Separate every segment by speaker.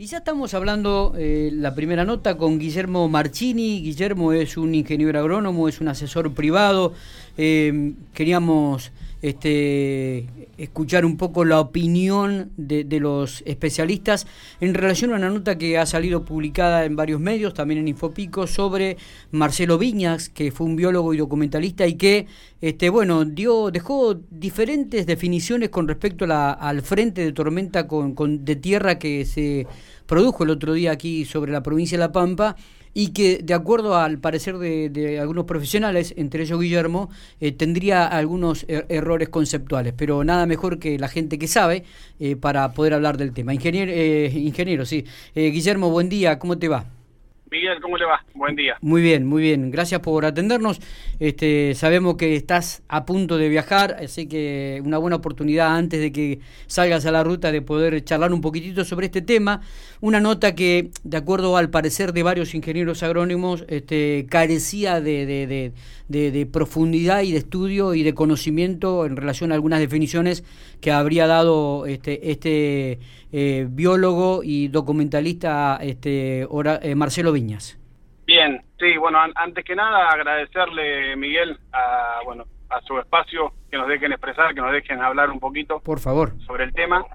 Speaker 1: Y ya estamos hablando eh, la primera nota con Guillermo Marchini. Guillermo es un ingeniero agrónomo, es un asesor privado. Eh, queríamos este, escuchar un poco la opinión de, los especialistas en relación a una nota que ha salido publicada en varios medios, también en Infopico, sobre Marcelo Viñas, que fue un biólogo y documentalista y que, este, bueno, dio, dejó diferentes definiciones con respecto al frente de tormenta con, de tierra que se produjo el otro día aquí sobre la provincia de La Pampa y que de acuerdo al parecer de, algunos profesionales, entre ellos Guillermo, eh, tendría algunos er, errores conceptuales, pero nada mejor que la gente que sabe eh, para poder hablar del tema. Ingeniero, eh, ingeniero sí. Guillermo, buen día, ¿cómo te va?
Speaker 2: Miguel, ¿cómo le va? Buen día.
Speaker 1: Muy bien, muy bien. Gracias por atendernos. Este, sabemos que estás a punto de viajar, así que una buena oportunidad antes de que salgas a la ruta de poder charlar un poquitito sobre este tema. Una nota que, de acuerdo al parecer de varios ingenieros agrónomos, este, carecía de, profundidad y de estudio y de conocimiento en relación a algunas definiciones que habría dado este, este eh, biólogo y documentalista este, eh, Marcelo Viñas.
Speaker 2: Bien, sí, bueno, antes que nada agradecerle, Miguel, a, bueno, a su espacio, que nos dejen expresar, que nos dejen hablar un poquito.
Speaker 1: Por favor.
Speaker 2: Sobre el tema.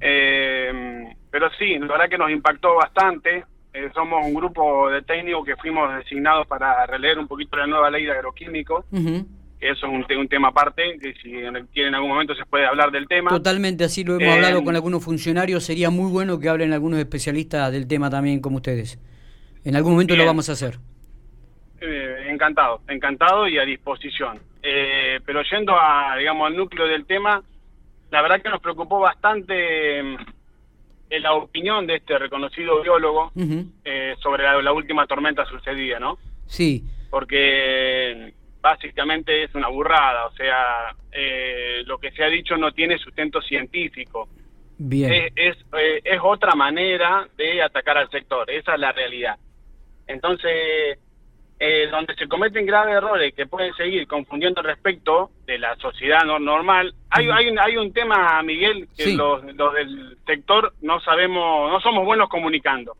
Speaker 2: Eh, pero sí, la verdad que nos impactó bastante. Eh, somos un grupo de técnicos que fuimos designados para releer un poquito la nueva ley de agroquímicos. que eso es un, un, tema aparte, que si en algún momento se puede hablar del tema.
Speaker 1: Totalmente, así lo hemos hablado con algunos funcionarios. Sería muy bueno que hablen algunos especialistas del tema también, como ustedes. En algún momento lo vamos a hacer.
Speaker 2: Eh, encantado, encantado y a disposición. Eh, pero yendo a, digamos, al núcleo del tema, la verdad que nos preocupó bastante mm, la opinión de este reconocido biólogo eh, sobre la, última tormenta sucedida, ¿no?
Speaker 1: Sí.
Speaker 2: Porque básicamente es una burrada, o sea, eh, lo que se ha dicho no tiene sustento científico.
Speaker 1: Bien.
Speaker 2: Es, eh, es otra manera de atacar al sector, esa es la realidad. Entonces, eh, donde se cometen graves errores que pueden seguir confundiendo respecto de la sociedad no, normal. Hay, hay, un, hay un tema, Miguel, que los, del sector no sabemos, no somos buenos comunicando.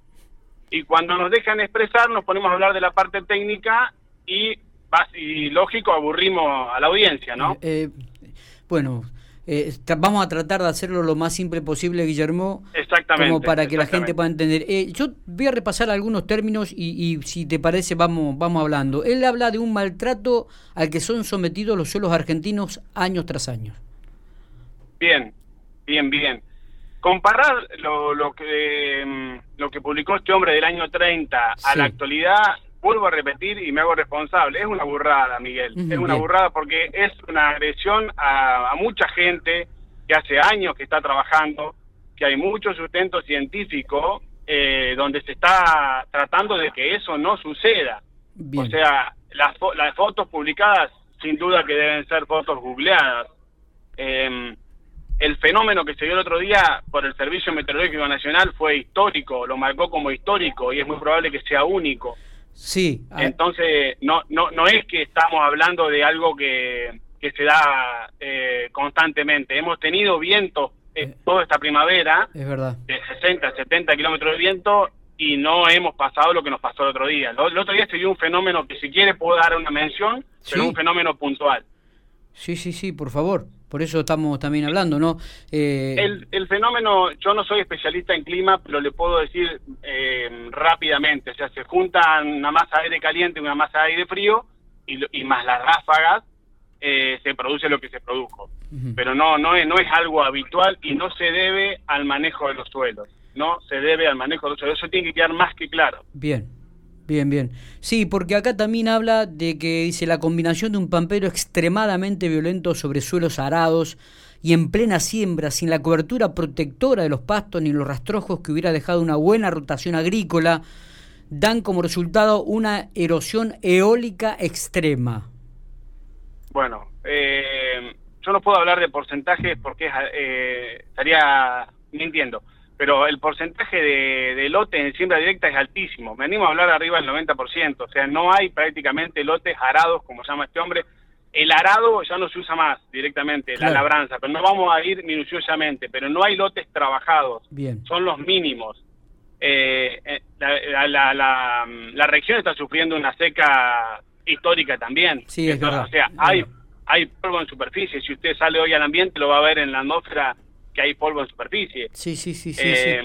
Speaker 2: Y cuando nos dejan expresar, nos ponemos a hablar de la parte técnica y, y lógico, aburrimos a la audiencia, ¿no?
Speaker 1: Eh, bueno, eh, vamos a tratar de hacerlo lo más simple posible, Guillermo,
Speaker 2: exactamente,
Speaker 1: como para que la gente pueda entender. Eh, yo voy a repasar algunos términos y, si te parece vamos, vamos hablando. Él habla de un maltrato al que son sometidos los suelos argentinos años tras años.
Speaker 2: Bien, bien, bien. Comparar lo, lo que mm, lo que publicó este hombre del año 30 a la actualidad vuelvo a repetir y me hago responsable, es una burrada, Miguel, es una burrada porque es una agresión a, mucha gente que hace años que está trabajando, que hay mucho sustento científico eh, donde se está tratando de que eso no suceda. O sea, las, las fotos publicadas sin duda que deben ser fotos googleadas. Em, el fenómeno que se dio el otro día por el Servicio Meteorológico Nacional fue histórico, lo marcó como histórico y es muy probable que sea único.
Speaker 1: Sí.
Speaker 2: Entonces, no, no, no es que estamos hablando de algo que, que se da eh, constantemente. Hemos tenido vientos eh, toda esta primavera
Speaker 1: es verdad.
Speaker 2: de 60, 70 kilómetros de viento y no hemos pasado lo que nos pasó el otro día. El, otro día se dio un fenómeno que si quiere puedo dar una mención, pero un fenómeno puntual.
Speaker 1: Sí, sí, sí, por favor. Por eso estamos también hablando, ¿no?
Speaker 2: Eh... El, el, fenómeno, yo no soy especialista en clima, pero le puedo decir eh, rápidamente, o sea, se juntan una masa de aire caliente y una masa de aire frío, y, y más las ráfagas, eh, se produce lo que se produjo. Pero no, no es, no es algo habitual y no se debe al manejo de los suelos, no se debe al manejo de los suelos, eso tiene que quedar más que claro.
Speaker 1: Bien, Bien, bien. Sí, porque acá también habla de que dice la combinación de un pampero extremadamente violento sobre suelos arados y en plena siembra, sin la cobertura protectora de los pastos ni los rastrojos que hubiera dejado una buena rotación agrícola, dan como resultado una erosión eólica extrema.
Speaker 2: Bueno, eh, yo no puedo hablar de porcentajes porque eh, estaría mintiendo pero el porcentaje de, lotes en siembra directa es altísimo. Me animo a hablar arriba del 90%, o sea, no hay prácticamente lotes arados, como llama este hombre. El arado ya no se usa más directamente, la labranza, pero no vamos a ir minuciosamente, pero no hay lotes trabajados,
Speaker 1: Bien.
Speaker 2: son los mínimos. eh, eh la, la, la, región está sufriendo una seca histórica también.
Speaker 1: Sí, es verdad.
Speaker 2: O sea, hay, hay polvo en superficie. Si usted sale hoy al ambiente, lo va a ver en la atmósfera que hay polvo en superficie.
Speaker 1: Sí, sí, sí, sí.
Speaker 2: Eh,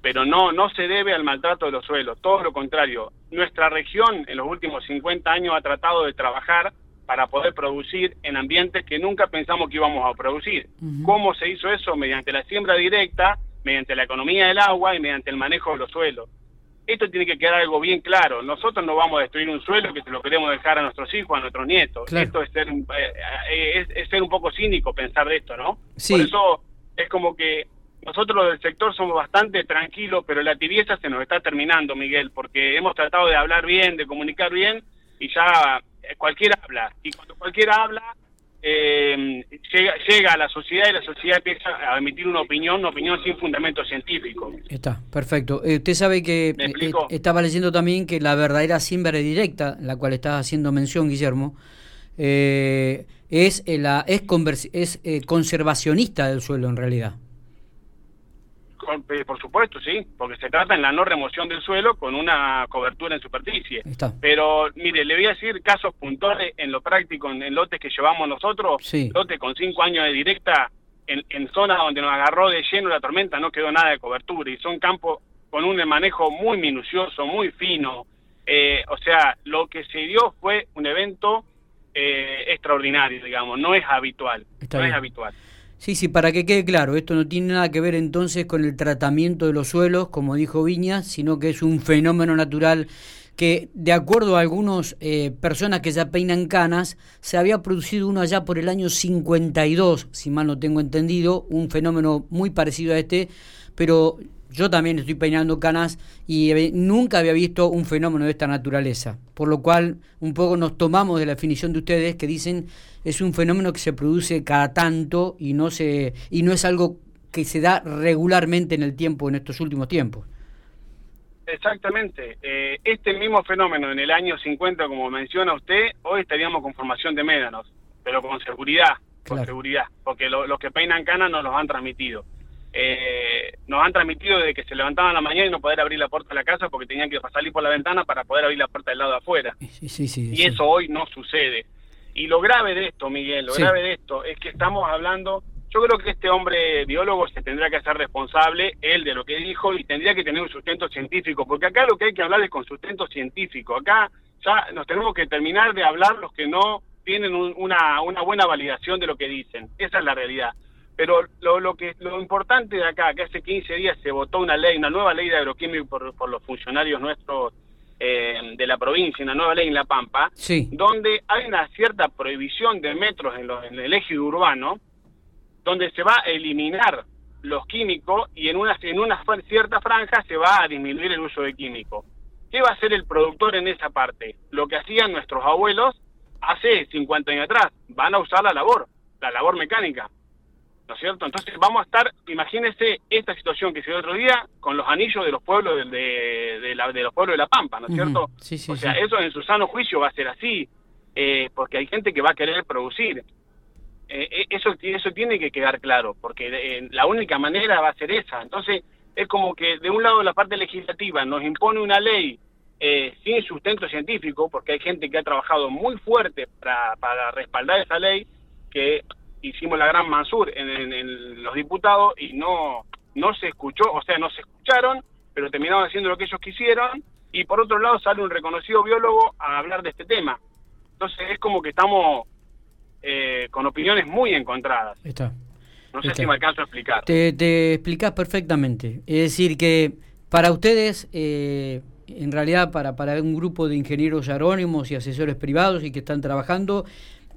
Speaker 2: pero no, no se debe al maltrato de los suelos, todo lo contrario. Nuestra región en los últimos 50 años ha tratado de trabajar para poder producir en ambientes que nunca pensamos que íbamos a producir. ¿Cómo se hizo eso? Mediante la siembra directa, mediante la economía del agua y mediante el manejo de los suelos. Esto tiene que quedar algo bien claro. Nosotros no vamos a destruir un suelo que se lo queremos dejar a nuestros hijos, a nuestros nietos. Esto es ser, eh, es, ser un poco cínico pensar de esto, ¿no? Por eso es como que nosotros los del sector somos bastante tranquilos, pero la tibieza se nos está terminando, Miguel, porque hemos tratado de hablar bien, de comunicar bien, y ya eh, cualquiera habla. Y cuando cualquiera habla, eh, llega, a la sociedad y la sociedad empieza a emitir una opinión, una opinión sin fundamento científico.
Speaker 1: Está, perfecto. Eh, usted sabe que estaba leyendo también que la verdadera siembra directa, la cual está haciendo mención Guillermo, es, la, es, es conservacionista del suelo en realidad.
Speaker 2: Eh, por supuesto, sí, porque se trata en la no remoción del suelo con una cobertura en superficie. Pero, mire, le voy a decir casos puntuales en lo práctico, en, lotes que llevamos nosotros, lotes con cinco años de directa, en, en zonas donde nos agarró de lleno la tormenta, no quedó nada de cobertura, y son campos con un manejo muy minucioso, muy fino. Eh, o sea, lo que se dio fue un evento eh, extraordinario, digamos, no es habitual, no es habitual.
Speaker 1: Sí, sí, para que quede claro, esto no tiene nada que ver entonces con el tratamiento de los suelos, como dijo Viña, sino que es un fenómeno natural que, de acuerdo a algunas eh, personas que ya peinan canas, se había producido uno allá por el año 52, si mal no tengo entendido, un fenómeno muy parecido a este, pero yo también estoy peinando canas y nunca había visto un fenómeno de esta naturaleza, por lo cual un poco nos tomamos de la definición de ustedes que dicen es un fenómeno que se produce cada tanto y no se y no es algo que se da regularmente en el tiempo en estos últimos tiempos.
Speaker 2: Exactamente. Eh, este mismo fenómeno en el año 50, como menciona usted, hoy estaríamos con formación de médanos, pero con seguridad, con seguridad, porque los que peinan canas nos los han transmitido. Eh, nos han transmitido de que se levantaban a la mañana y no poder abrir la puerta de la casa porque tenían que salir por la ventana para poder abrir la puerta del lado de afuera. y eso hoy no sucede. Y lo grave de esto, Miguel, lo grave de esto es que estamos hablando, yo creo que este hombre biólogo se tendrá que hacer responsable, él, de lo que dijo y tendría que tener un sustento científico, porque acá lo que hay que hablar es con sustento científico. Acá ya nos tenemos que terminar de hablar los que no tienen una, una buena validación de lo que dicen. Esa es la realidad. Pero lo, lo que lo importante de acá, que hace 15 días se votó una ley, una nueva ley de agroquímico por, por los funcionarios nuestros eh, de la provincia, una nueva ley en La Pampa, donde hay una cierta prohibición de metros en, en el eje urbano, donde se va a eliminar los químicos y en una, en una cierta franja se va a disminuir el uso de químicos. ¿Qué va a hacer el productor en esa parte? Lo que hacían nuestros abuelos hace 50 años atrás, van a usar la labor, la labor mecánica. ¿No es cierto? Entonces vamos a estar, imagínense esta situación que se dio otro día con los anillos de los pueblos de, de, la, de los pueblos de La Pampa, ¿no es cierto?
Speaker 1: Sí, sí,
Speaker 2: o sea, eso en su sano juicio va a ser así, eh, porque hay gente que va a querer producir. Eh, eh, eso, eso tiene que quedar claro, porque la única manera va a ser esa. Entonces, es como que de un lado la parte legislativa nos impone una ley sin sustento científico, porque hay gente que ha trabajado muy fuerte para, para respaldar esa ley, que hicimos la gran Mansur en, los diputados y no, no se escuchó, o sea, no se escucharon, pero terminaron haciendo lo que ellos quisieron y por otro lado sale un reconocido biólogo a hablar de este tema. Entonces es como que estamos eh, con opiniones muy encontradas.
Speaker 1: Está.
Speaker 2: No sé si me alcanzo a explicar.
Speaker 1: Te, te explicas perfectamente. Es decir, que para ustedes, eh, en realidad para, para un grupo de ingenieros arónimos y asesores privados y que están trabajando,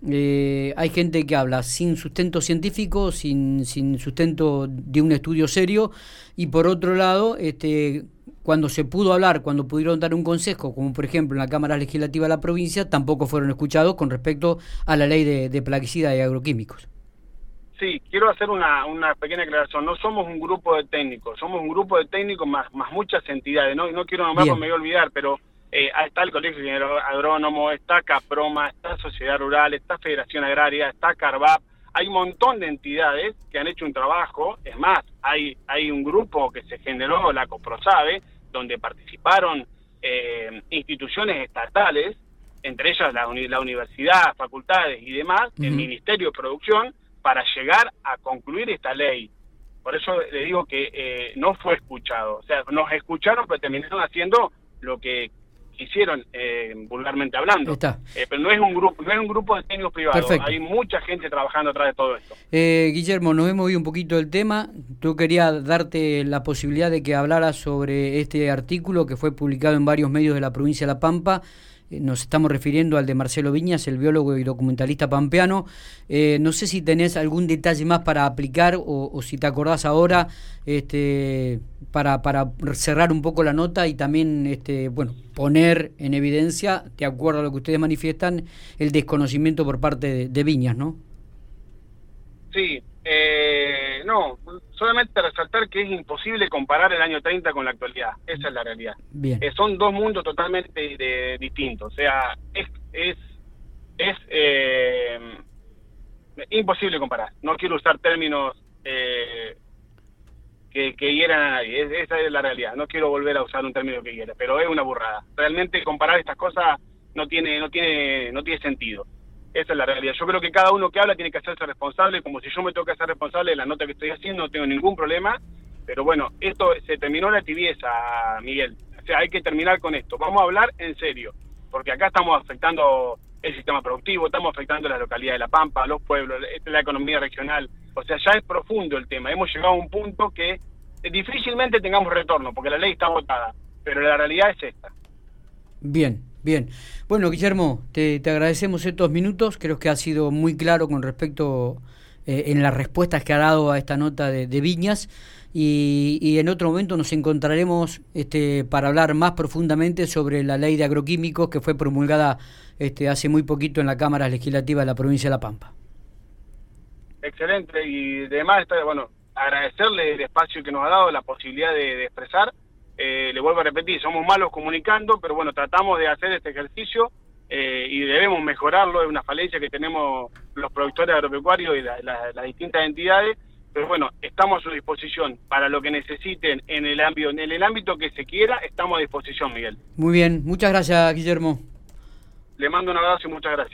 Speaker 1: eh, hay gente que habla sin sustento científico, sin, sin sustento de un estudio serio, y por otro lado, este, cuando se pudo hablar, cuando pudieron dar un consejo, como por ejemplo en la Cámara Legislativa de la provincia, tampoco fueron escuchados con respecto a la ley de, de plaguicidas y agroquímicos.
Speaker 2: Sí, quiero hacer una, una pequeña aclaración. No somos un grupo de técnicos, somos un grupo de técnicos más, más muchas entidades. No, no quiero nombrar porque me voy a olvidar, pero eh, está el Colegio de Agrónomo, está CAPROMA, está Sociedad Rural, está Federación Agraria, está CARVAP. Hay un montón de entidades que han hecho un trabajo. Es más, hay, hay un grupo que se generó, la COPROSABE, donde participaron eh, instituciones estatales, entre ellas la, la, universidad, facultades y demás, el Ministerio de Producción, para llegar a concluir esta ley. Por eso le digo que eh, no fue escuchado. O sea, nos escucharon, pero terminaron haciendo lo que hicieron eh, vulgarmente hablando. Eh, pero no es un grupo, no es un grupo de técnicos privados. Hay mucha gente trabajando atrás de todo esto.
Speaker 1: Eh, Guillermo, nos hemos oído un poquito del tema. Yo quería darte la posibilidad de que hablaras sobre este artículo que fue publicado en varios medios de la provincia de La Pampa nos estamos refiriendo al de Marcelo Viñas, el biólogo y documentalista pampeano. Eh, no sé si tenés algún detalle más para aplicar o, si te acordás ahora este, para, para, cerrar un poco la nota y también este, bueno, poner en evidencia, de acuerdo a lo que ustedes manifiestan, el desconocimiento por parte de, Viñas, ¿no?
Speaker 2: Sí, eh, no, solamente resaltar que es imposible comparar el año 30 con la actualidad. Esa es la realidad. Bien. Eh, son dos mundos totalmente distintos. O sea, es, es, es eh, imposible comparar. No quiero usar términos eh, que, que, hieran a nadie. esa es la realidad. No quiero volver a usar un término que hiera, pero es una burrada. Realmente comparar estas cosas no tiene, no tiene, no tiene sentido. Esa es la realidad. Yo creo que cada uno que habla tiene que hacerse responsable, como si yo me tengo que hacer responsable de la nota que estoy haciendo, no tengo ningún problema. Pero bueno, esto se terminó la tibieza, Miguel. O sea, hay que terminar con esto. Vamos a hablar en serio, porque acá estamos afectando el sistema productivo, estamos afectando la localidad de La Pampa, los pueblos, la economía regional. O sea, ya es profundo el tema. Hemos llegado a un punto que difícilmente tengamos retorno, porque la ley está votada, pero la realidad es esta.
Speaker 1: Bien, Bien, bueno Guillermo, te, agradecemos estos minutos, creo que ha sido muy claro con respecto eh, en las respuestas que ha dado a esta nota de, Viñas. Y, en otro momento nos encontraremos este, para hablar más profundamente sobre la ley de agroquímicos que fue promulgada este, hace muy poquito en la Cámara Legislativa de la provincia de La Pampa.
Speaker 2: Excelente. Y además, bueno, agradecerle el espacio que nos ha dado, la posibilidad de expresar eh, le vuelvo a repetir, somos malos comunicando, pero bueno, tratamos de hacer este ejercicio eh, y debemos mejorarlo, es una falencia que tenemos los productores agropecuarios y las distintas entidades, pero bueno, estamos a su disposición para lo que necesiten en el ámbito, en el ámbito que se quiera, estamos a disposición, Miguel.
Speaker 1: Muy bien, muchas gracias, Guillermo.
Speaker 2: Le mando un abrazo y muchas gracias.